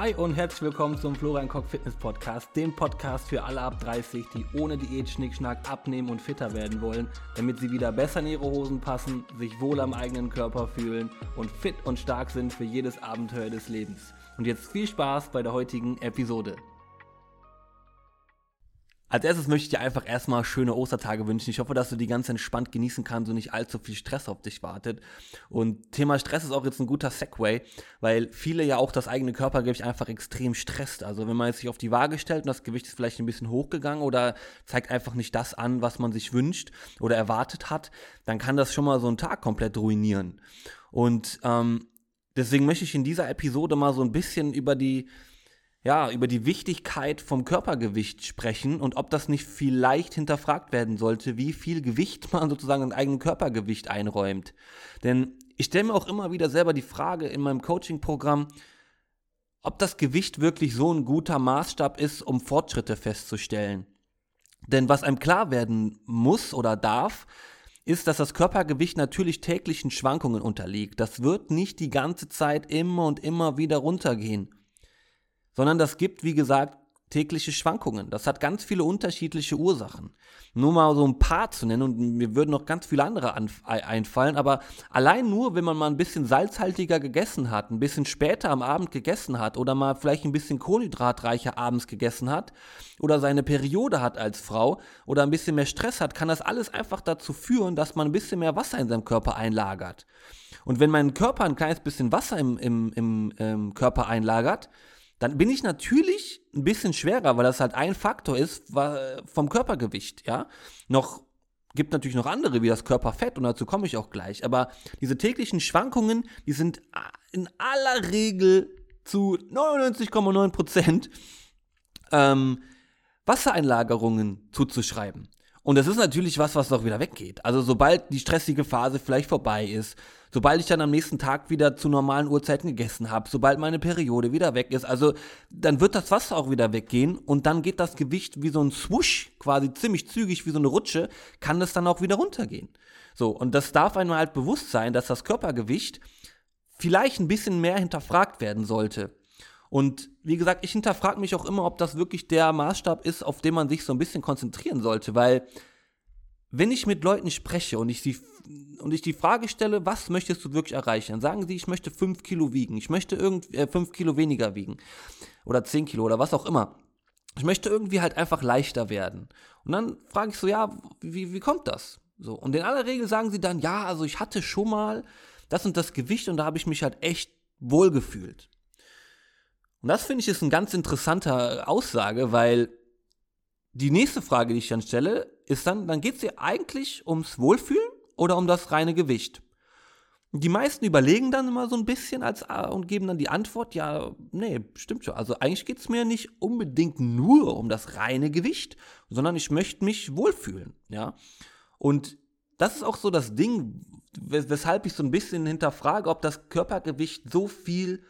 Hi und herzlich willkommen zum Florian Koch Fitness Podcast, dem Podcast für alle ab 30, die ohne Diät Schnickschnack abnehmen und fitter werden wollen, damit sie wieder besser in ihre Hosen passen, sich wohl am eigenen Körper fühlen und fit und stark sind für jedes Abenteuer des Lebens. Und jetzt viel Spaß bei der heutigen Episode. Als erstes möchte ich dir einfach erstmal schöne Ostertage wünschen. Ich hoffe, dass du die ganz entspannt genießen kannst und nicht allzu viel Stress auf dich wartet. Und Thema Stress ist auch jetzt ein guter Segway, weil viele ja auch das eigene Körpergewicht einfach extrem stresst. Also wenn man jetzt sich auf die Waage stellt und das Gewicht ist vielleicht ein bisschen hochgegangen oder zeigt einfach nicht das an, was man sich wünscht oder erwartet hat, dann kann das schon mal so einen Tag komplett ruinieren. Und ähm, deswegen möchte ich in dieser Episode mal so ein bisschen über die ja, über die Wichtigkeit vom Körpergewicht sprechen und ob das nicht vielleicht hinterfragt werden sollte, wie viel Gewicht man sozusagen an eigenen Körpergewicht einräumt. Denn ich stelle mir auch immer wieder selber die Frage in meinem Coaching-Programm, ob das Gewicht wirklich so ein guter Maßstab ist, um Fortschritte festzustellen. Denn was einem klar werden muss oder darf, ist, dass das Körpergewicht natürlich täglichen Schwankungen unterliegt. Das wird nicht die ganze Zeit immer und immer wieder runtergehen sondern das gibt, wie gesagt, tägliche Schwankungen. Das hat ganz viele unterschiedliche Ursachen. Nur mal so ein paar zu nennen und mir würden noch ganz viele andere einfallen, aber allein nur, wenn man mal ein bisschen salzhaltiger gegessen hat, ein bisschen später am Abend gegessen hat oder mal vielleicht ein bisschen kohlenhydratreicher abends gegessen hat oder seine Periode hat als Frau oder ein bisschen mehr Stress hat, kann das alles einfach dazu führen, dass man ein bisschen mehr Wasser in seinem Körper einlagert. Und wenn mein Körper ein kleines bisschen Wasser im, im, im, im Körper einlagert, dann bin ich natürlich ein bisschen schwerer, weil das halt ein Faktor ist vom Körpergewicht, ja. Noch gibt natürlich noch andere wie das Körperfett und dazu komme ich auch gleich, aber diese täglichen Schwankungen, die sind in aller Regel zu 99,9 Prozent ähm, Wassereinlagerungen zuzuschreiben. Und das ist natürlich was, was doch wieder weggeht. Also sobald die stressige Phase vielleicht vorbei ist, sobald ich dann am nächsten Tag wieder zu normalen Uhrzeiten gegessen habe, sobald meine Periode wieder weg ist, also dann wird das Wasser auch wieder weggehen und dann geht das Gewicht wie so ein Swoosh, quasi ziemlich zügig wie so eine Rutsche, kann das dann auch wieder runtergehen. So, und das darf einem halt bewusst sein, dass das Körpergewicht vielleicht ein bisschen mehr hinterfragt werden sollte. Und wie gesagt, ich hinterfrage mich auch immer, ob das wirklich der Maßstab ist, auf den man sich so ein bisschen konzentrieren sollte, weil wenn ich mit Leuten spreche und ich, sie, und ich die Frage stelle, was möchtest du wirklich erreichen, dann sagen sie, ich möchte 5 Kilo wiegen, ich möchte irgendwie äh, 5 Kilo weniger wiegen oder 10 Kilo oder was auch immer. Ich möchte irgendwie halt einfach leichter werden. Und dann frage ich so, ja, wie, wie kommt das? So, und in aller Regel sagen sie dann, ja, also ich hatte schon mal das und das Gewicht und da habe ich mich halt echt wohl gefühlt. Und das finde ich ist eine ganz interessante Aussage, weil die nächste Frage, die ich dann stelle, ist dann, dann geht es dir eigentlich ums Wohlfühlen oder um das reine Gewicht? Die meisten überlegen dann immer so ein bisschen als, äh, und geben dann die Antwort, ja, nee, stimmt schon. Also eigentlich geht es mir nicht unbedingt nur um das reine Gewicht, sondern ich möchte mich wohlfühlen, ja. Und das ist auch so das Ding, weshalb ich so ein bisschen hinterfrage, ob das Körpergewicht so viel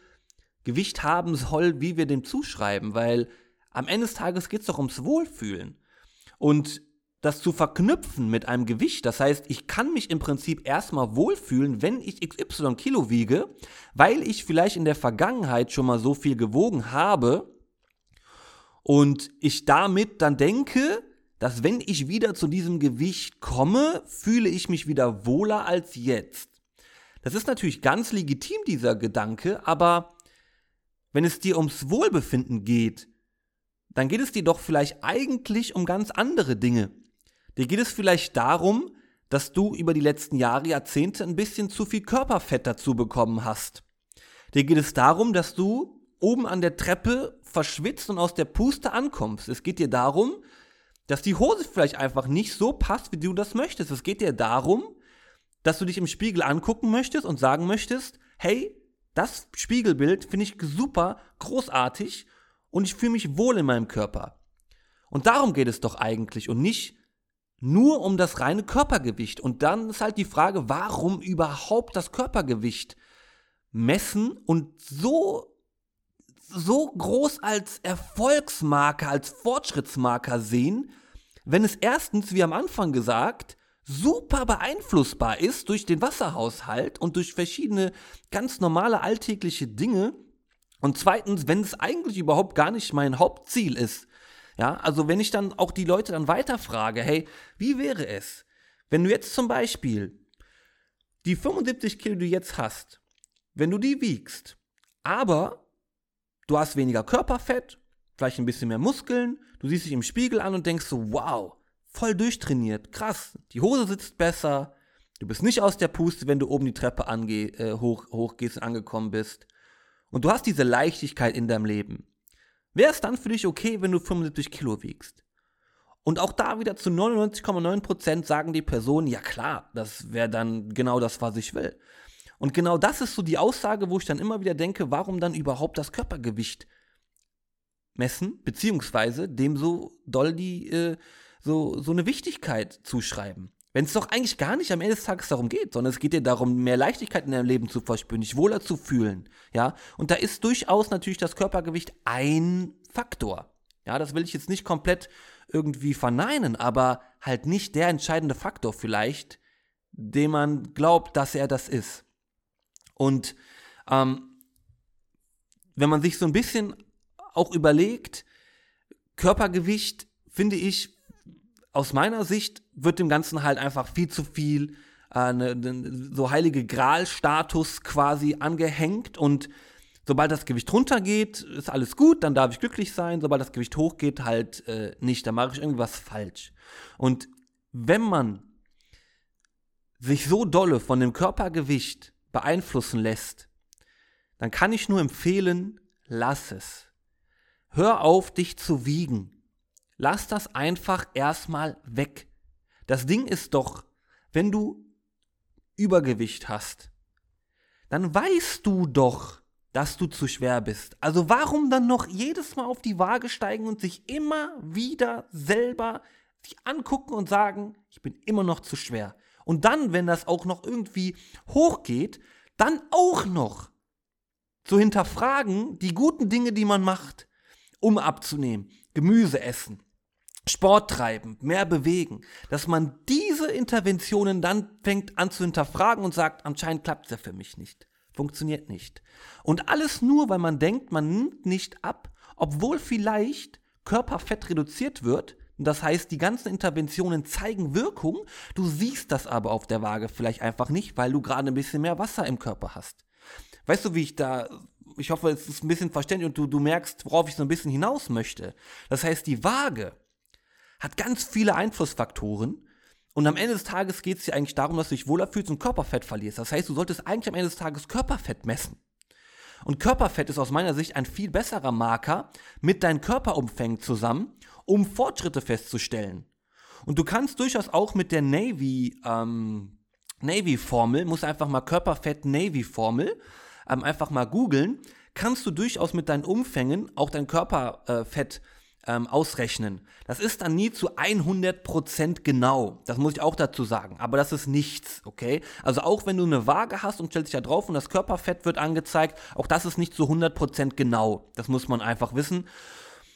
Gewicht haben soll, wie wir dem zuschreiben, weil am Ende des Tages geht es doch ums Wohlfühlen. Und das zu verknüpfen mit einem Gewicht, das heißt, ich kann mich im Prinzip erstmal wohlfühlen, wenn ich XY Kilo wiege, weil ich vielleicht in der Vergangenheit schon mal so viel gewogen habe und ich damit dann denke, dass wenn ich wieder zu diesem Gewicht komme, fühle ich mich wieder wohler als jetzt. Das ist natürlich ganz legitim, dieser Gedanke, aber wenn es dir ums Wohlbefinden geht, dann geht es dir doch vielleicht eigentlich um ganz andere Dinge. Dir geht es vielleicht darum, dass du über die letzten Jahre, Jahrzehnte ein bisschen zu viel Körperfett dazu bekommen hast. Dir geht es darum, dass du oben an der Treppe verschwitzt und aus der Puste ankommst. Es geht dir darum, dass die Hose vielleicht einfach nicht so passt, wie du das möchtest. Es geht dir darum, dass du dich im Spiegel angucken möchtest und sagen möchtest, hey, das Spiegelbild finde ich super, großartig und ich fühle mich wohl in meinem Körper. Und darum geht es doch eigentlich und nicht nur um das reine Körpergewicht. Und dann ist halt die Frage, warum überhaupt das Körpergewicht messen und so, so groß als Erfolgsmarker, als Fortschrittsmarker sehen, wenn es erstens, wie am Anfang gesagt, super beeinflussbar ist durch den Wasserhaushalt und durch verschiedene ganz normale alltägliche Dinge, Und zweitens, wenn es eigentlich überhaupt gar nicht mein Hauptziel ist, ja, also wenn ich dann auch die Leute dann weiterfrage, hey, wie wäre es, wenn du jetzt zum Beispiel die 75 Kilo, die du jetzt hast, wenn du die wiegst, aber du hast weniger Körperfett, vielleicht ein bisschen mehr Muskeln, du siehst dich im Spiegel an und denkst so, wow, voll durchtrainiert, krass, die Hose sitzt besser, du bist nicht aus der Puste, wenn du oben die Treppe ange äh, hoch, hochgehst und angekommen bist. Und du hast diese Leichtigkeit in deinem Leben. Wäre es dann für dich okay, wenn du 75 Kilo wiegst? Und auch da wieder zu 99,9% sagen die Personen, ja klar, das wäre dann genau das, was ich will. Und genau das ist so die Aussage, wo ich dann immer wieder denke, warum dann überhaupt das Körpergewicht messen, beziehungsweise dem so doll die, äh, so, so eine Wichtigkeit zuschreiben. Wenn es doch eigentlich gar nicht am Ende des Tages darum geht, sondern es geht dir darum, mehr Leichtigkeit in deinem Leben zu verspüren, dich wohler zu fühlen, ja. Und da ist durchaus natürlich das Körpergewicht ein Faktor. Ja, das will ich jetzt nicht komplett irgendwie verneinen, aber halt nicht der entscheidende Faktor vielleicht, den man glaubt, dass er das ist. Und ähm, wenn man sich so ein bisschen auch überlegt, Körpergewicht, finde ich, aus meiner Sicht wird dem Ganzen halt einfach viel zu viel äh, ne, ne, so heilige Gral-Status quasi angehängt und sobald das Gewicht runtergeht, ist alles gut, dann darf ich glücklich sein. Sobald das Gewicht hochgeht, halt äh, nicht, dann mache ich irgendwas falsch. Und wenn man sich so dolle von dem Körpergewicht beeinflussen lässt, dann kann ich nur empfehlen, lass es. Hör auf, dich zu wiegen. Lass das einfach erstmal weg. Das Ding ist doch, wenn du Übergewicht hast, dann weißt du doch, dass du zu schwer bist. Also warum dann noch jedes Mal auf die Waage steigen und sich immer wieder selber sich angucken und sagen, ich bin immer noch zu schwer. Und dann, wenn das auch noch irgendwie hochgeht, dann auch noch zu hinterfragen die guten Dinge, die man macht, um abzunehmen. Gemüse essen, Sport treiben, mehr bewegen, dass man diese Interventionen dann fängt an zu hinterfragen und sagt, anscheinend klappt es ja für mich nicht. Funktioniert nicht. Und alles nur, weil man denkt, man nimmt nicht ab, obwohl vielleicht Körperfett reduziert wird. Das heißt, die ganzen Interventionen zeigen Wirkung. Du siehst das aber auf der Waage vielleicht einfach nicht, weil du gerade ein bisschen mehr Wasser im Körper hast. Weißt du, wie ich da ich hoffe, es ist ein bisschen verständlich und du, du merkst, worauf ich so ein bisschen hinaus möchte. Das heißt, die Waage hat ganz viele Einflussfaktoren. Und am Ende des Tages geht es dir eigentlich darum, dass du dich wohler fühlst und Körperfett verlierst. Das heißt, du solltest eigentlich am Ende des Tages Körperfett messen. Und Körperfett ist aus meiner Sicht ein viel besserer Marker mit deinen Körperumfängen zusammen, um Fortschritte festzustellen. Und du kannst durchaus auch mit der Navy, ähm, Navy-Formel, musst einfach mal Körperfett-Navy-Formel, ähm, einfach mal googeln, kannst du durchaus mit deinen Umfängen auch dein Körperfett äh, ähm, ausrechnen. Das ist dann nie zu 100% genau. Das muss ich auch dazu sagen. Aber das ist nichts, okay? Also auch wenn du eine Waage hast und stellst dich da drauf und das Körperfett wird angezeigt, auch das ist nicht zu 100% genau. Das muss man einfach wissen.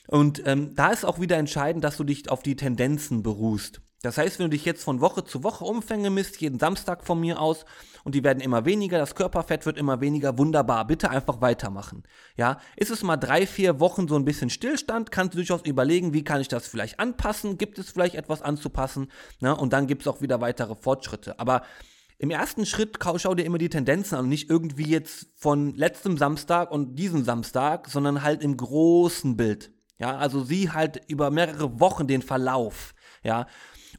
Und ähm, da ist auch wieder entscheidend, dass du dich auf die Tendenzen beruhst. Das heißt, wenn du dich jetzt von Woche zu Woche Umfänge misst, jeden Samstag von mir aus, und die werden immer weniger, das Körperfett wird immer weniger, wunderbar, bitte einfach weitermachen. Ja, ist es mal drei, vier Wochen so ein bisschen Stillstand, kannst du durchaus überlegen, wie kann ich das vielleicht anpassen, gibt es vielleicht etwas anzupassen, ne? und dann gibt es auch wieder weitere Fortschritte. Aber im ersten Schritt schau dir immer die Tendenzen an, nicht irgendwie jetzt von letztem Samstag und diesem Samstag, sondern halt im großen Bild. Ja, also sieh halt über mehrere Wochen den Verlauf. Ja,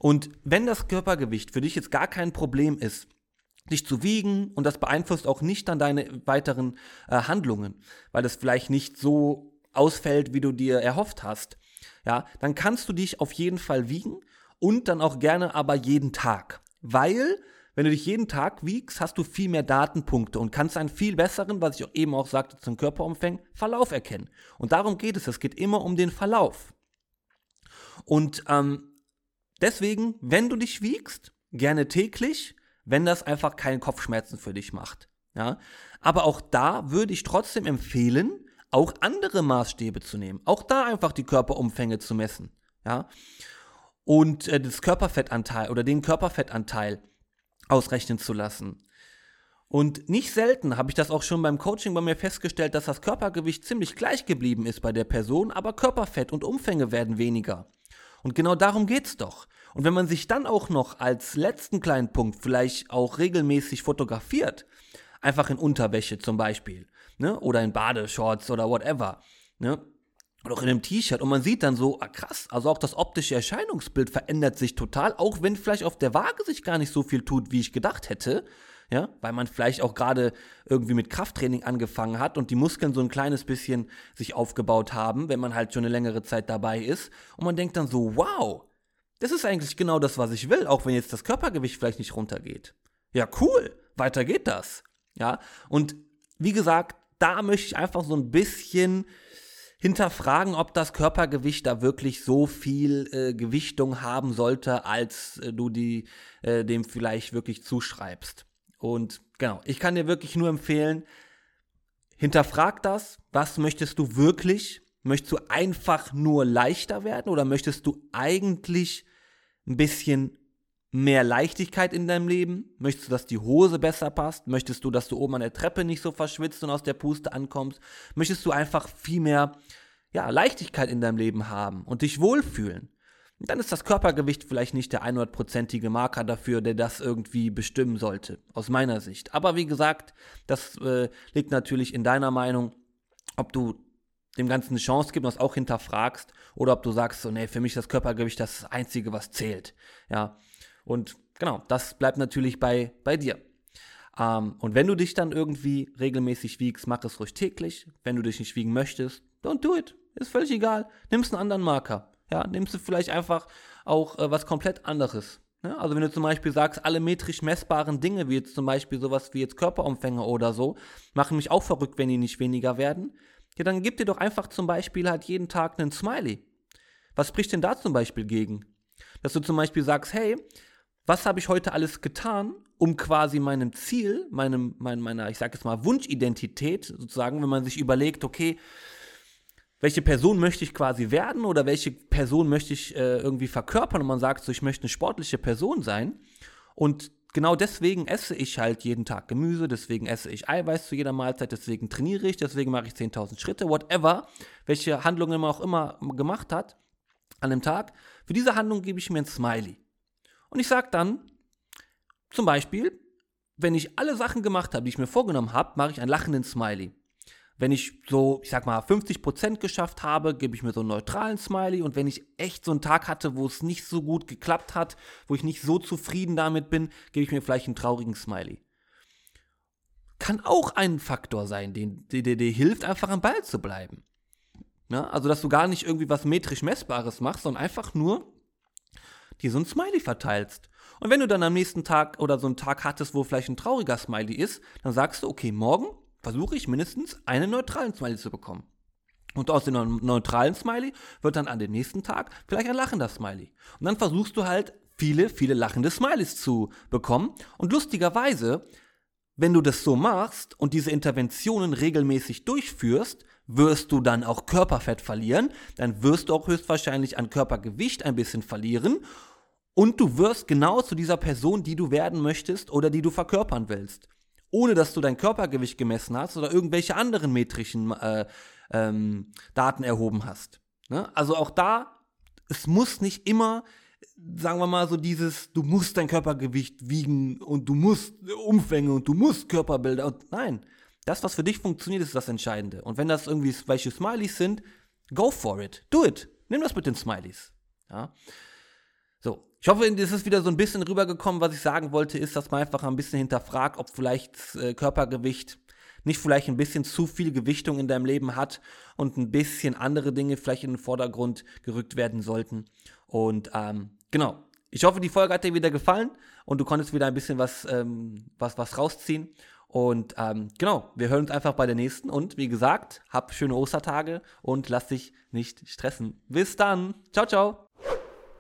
und wenn das Körpergewicht für dich jetzt gar kein Problem ist, dich zu wiegen und das beeinflusst auch nicht dann deine weiteren äh, Handlungen, weil es vielleicht nicht so ausfällt, wie du dir erhofft hast, ja, dann kannst du dich auf jeden Fall wiegen und dann auch gerne aber jeden Tag, weil wenn du dich jeden Tag wiegst, hast du viel mehr Datenpunkte und kannst einen viel besseren, was ich auch eben auch sagte zum Körperumfang, Verlauf erkennen. Und darum geht es. Es geht immer um den Verlauf. Und ähm, Deswegen, wenn du dich wiegst, gerne täglich, wenn das einfach keinen Kopfschmerzen für dich macht. Ja? Aber auch da würde ich trotzdem empfehlen, auch andere Maßstäbe zu nehmen. Auch da einfach die Körperumfänge zu messen. Ja? Und äh, das Körperfettanteil oder den Körperfettanteil ausrechnen zu lassen. Und nicht selten habe ich das auch schon beim Coaching bei mir festgestellt, dass das Körpergewicht ziemlich gleich geblieben ist bei der Person, aber Körperfett und Umfänge werden weniger. Und genau darum geht's doch. Und wenn man sich dann auch noch als letzten kleinen Punkt vielleicht auch regelmäßig fotografiert, einfach in Unterwäsche zum Beispiel, ne? oder in Badeshorts oder whatever, ne? oder auch in einem T-Shirt und man sieht dann so, ah, krass, also auch das optische Erscheinungsbild verändert sich total, auch wenn vielleicht auf der Waage sich gar nicht so viel tut, wie ich gedacht hätte, ja, weil man vielleicht auch gerade irgendwie mit Krafttraining angefangen hat und die Muskeln so ein kleines bisschen sich aufgebaut haben, wenn man halt schon eine längere Zeit dabei ist und man denkt dann so, wow, das ist eigentlich genau das, was ich will, auch wenn jetzt das Körpergewicht vielleicht nicht runtergeht. Ja, cool, weiter geht das. Ja, und wie gesagt, da möchte ich einfach so ein bisschen hinterfragen, ob das Körpergewicht da wirklich so viel äh, Gewichtung haben sollte, als äh, du die, äh, dem vielleicht wirklich zuschreibst. Und genau, ich kann dir wirklich nur empfehlen, hinterfrag das. Was möchtest du wirklich? Möchtest du einfach nur leichter werden oder möchtest du eigentlich ein bisschen mehr Leichtigkeit in deinem Leben? Möchtest du, dass die Hose besser passt? Möchtest du, dass du oben an der Treppe nicht so verschwitzt und aus der Puste ankommst? Möchtest du einfach viel mehr ja, Leichtigkeit in deinem Leben haben und dich wohlfühlen? Dann ist das Körpergewicht vielleicht nicht der 100%ige Marker dafür, der das irgendwie bestimmen sollte, aus meiner Sicht. Aber wie gesagt, das äh, liegt natürlich in deiner Meinung, ob du dem Ganzen eine Chance gibst und das auch hinterfragst oder ob du sagst, so, nee, für mich ist das Körpergewicht das Einzige, was zählt. Ja, und genau, das bleibt natürlich bei, bei dir. Ähm, und wenn du dich dann irgendwie regelmäßig wiegst, mach es ruhig täglich. Wenn du dich nicht wiegen möchtest, don't do it. Ist völlig egal. Nimmst einen anderen Marker. Ja, nimmst du vielleicht einfach auch äh, was komplett anderes. Ne? Also wenn du zum Beispiel sagst, alle metrisch messbaren Dinge, wie jetzt zum Beispiel sowas wie jetzt Körperumfänge oder so, machen mich auch verrückt, wenn die nicht weniger werden. Ja, dann gib dir doch einfach zum Beispiel halt jeden Tag einen Smiley. Was spricht denn da zum Beispiel gegen? Dass du zum Beispiel sagst, hey, was habe ich heute alles getan, um quasi meinem Ziel, meinem, mein, meiner, ich sag jetzt mal, Wunschidentität sozusagen, wenn man sich überlegt, okay, welche Person möchte ich quasi werden oder welche Person möchte ich äh, irgendwie verkörpern und man sagt so, ich möchte eine sportliche Person sein und genau deswegen esse ich halt jeden Tag Gemüse, deswegen esse ich Eiweiß zu jeder Mahlzeit, deswegen trainiere ich, deswegen mache ich 10.000 Schritte, whatever, welche Handlungen man auch immer gemacht hat an dem Tag. Für diese Handlung gebe ich mir ein Smiley. Und ich sage dann zum Beispiel, wenn ich alle Sachen gemacht habe, die ich mir vorgenommen habe, mache ich einen lachenden Smiley. Wenn ich so, ich sag mal, 50% geschafft habe, gebe ich mir so einen neutralen Smiley. Und wenn ich echt so einen Tag hatte, wo es nicht so gut geklappt hat, wo ich nicht so zufrieden damit bin, gebe ich mir vielleicht einen traurigen Smiley. Kann auch ein Faktor sein, der dir hilft, einfach am Ball zu bleiben. Ja, also, dass du gar nicht irgendwie was metrisch Messbares machst, sondern einfach nur dir so ein Smiley verteilst. Und wenn du dann am nächsten Tag oder so einen Tag hattest, wo vielleicht ein trauriger Smiley ist, dann sagst du, okay, morgen versuche ich mindestens einen neutralen Smiley zu bekommen. Und aus dem neutralen Smiley wird dann an dem nächsten Tag vielleicht ein lachender Smiley. Und dann versuchst du halt viele, viele lachende Smileys zu bekommen. Und lustigerweise, wenn du das so machst und diese Interventionen regelmäßig durchführst, wirst du dann auch Körperfett verlieren, dann wirst du auch höchstwahrscheinlich an Körpergewicht ein bisschen verlieren und du wirst genau zu dieser Person, die du werden möchtest oder die du verkörpern willst ohne dass du dein Körpergewicht gemessen hast oder irgendwelche anderen metrischen äh, ähm, Daten erhoben hast. Ne? Also auch da, es muss nicht immer, sagen wir mal so dieses, du musst dein Körpergewicht wiegen und du musst Umfänge und du musst Körperbilder und nein, das, was für dich funktioniert, ist das Entscheidende. Und wenn das irgendwie welche Smileys sind, go for it, do it, nimm das mit den Smileys. Ja? So, ich hoffe, es ist wieder so ein bisschen rübergekommen. Was ich sagen wollte, ist, dass man einfach ein bisschen hinterfragt, ob vielleicht äh, Körpergewicht nicht vielleicht ein bisschen zu viel Gewichtung in deinem Leben hat und ein bisschen andere Dinge vielleicht in den Vordergrund gerückt werden sollten. Und ähm, genau, ich hoffe, die Folge hat dir wieder gefallen und du konntest wieder ein bisschen was, ähm, was, was rausziehen. Und ähm, genau, wir hören uns einfach bei der nächsten. Und wie gesagt, hab schöne Ostertage und lass dich nicht stressen. Bis dann. Ciao, ciao.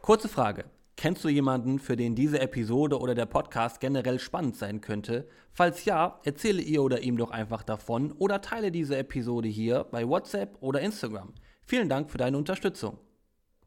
Kurze Frage. Kennst du jemanden, für den diese Episode oder der Podcast generell spannend sein könnte? Falls ja, erzähle ihr oder ihm doch einfach davon oder teile diese Episode hier bei WhatsApp oder Instagram. Vielen Dank für deine Unterstützung.